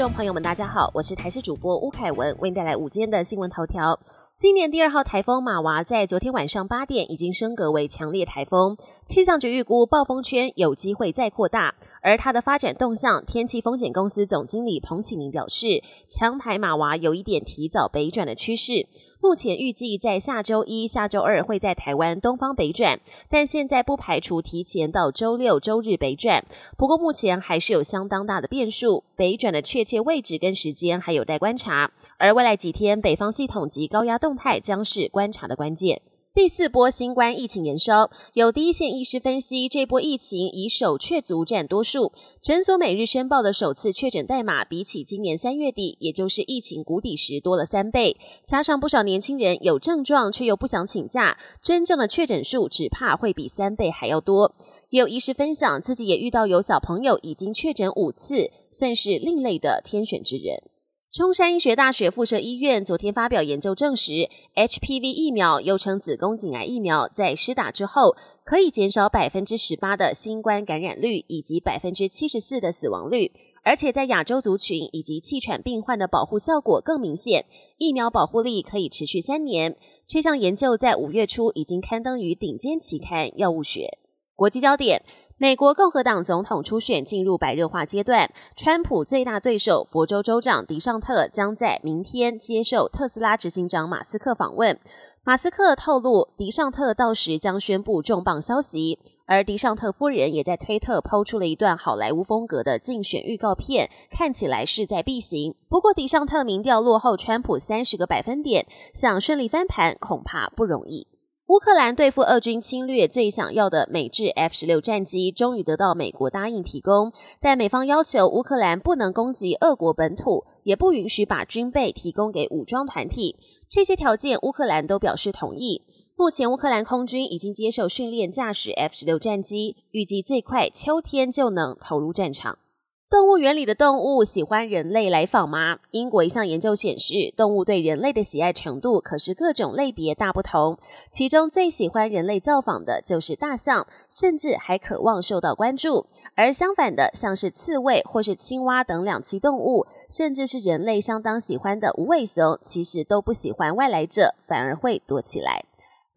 众朋友们，大家好，我是台视主播吴凯文，为您带来午间的新闻头条。今年第二号台风马娃在昨天晚上八点已经升格为强烈台风，气象局预估暴风圈有机会再扩大。而它的发展动向，天气风险公司总经理彭启明表示，强台马娃有一点提早北转的趋势，目前预计在下周一下周二会在台湾东方北转，但现在不排除提前到周六周日北转。不过目前还是有相当大的变数，北转的确切位置跟时间还有待观察。而未来几天，北方系统及高压动态将是观察的关键。第四波新冠疫情延烧，有第一线医师分析，这波疫情以首确族占多数。诊所每日申报的首次确诊代码，比起今年三月底，也就是疫情谷底时多了三倍。加上不少年轻人有症状却又不想请假，真正的确诊数只怕会比三倍还要多。也有医师分享，自己也遇到有小朋友已经确诊五次，算是另类的天选之人。中山医学大学附设医院昨天发表研究证实，HPV 疫苗又称子宫颈癌疫苗，在施打之后可以减少百分之十八的新冠感染率以及百分之七十四的死亡率，而且在亚洲族群以及气喘病患的保护效果更明显，疫苗保护力可以持续三年。这项研究在五月初已经刊登于顶尖期刊《药物学》。国际焦点。美国共和党总统初选进入白热化阶段，川普最大对手佛州州长迪尚特将在明天接受特斯拉执行长马斯克访问。马斯克透露，迪尚特到时将宣布重磅消息，而迪尚特夫人也在推特抛出了一段好莱坞风格的竞选预告片，看起来势在必行。不过，迪尚特民调落后川普三十个百分点，想顺利翻盘恐怕不容易。乌克兰对付俄军侵略最想要的美制 F 十六战机，终于得到美国答应提供，但美方要求乌克兰不能攻击俄国本土，也不允许把军备提供给武装团体。这些条件乌克兰都表示同意。目前乌克兰空军已经接受训练驾驶 F 十六战机，预计最快秋天就能投入战场。动物园里的动物喜欢人类来访吗？英国一项研究显示，动物对人类的喜爱程度可是各种类别大不同。其中最喜欢人类造访的就是大象，甚至还渴望受到关注。而相反的，像是刺猬或是青蛙等两栖动物，甚至是人类相当喜欢的无尾熊，其实都不喜欢外来者，反而会躲起来。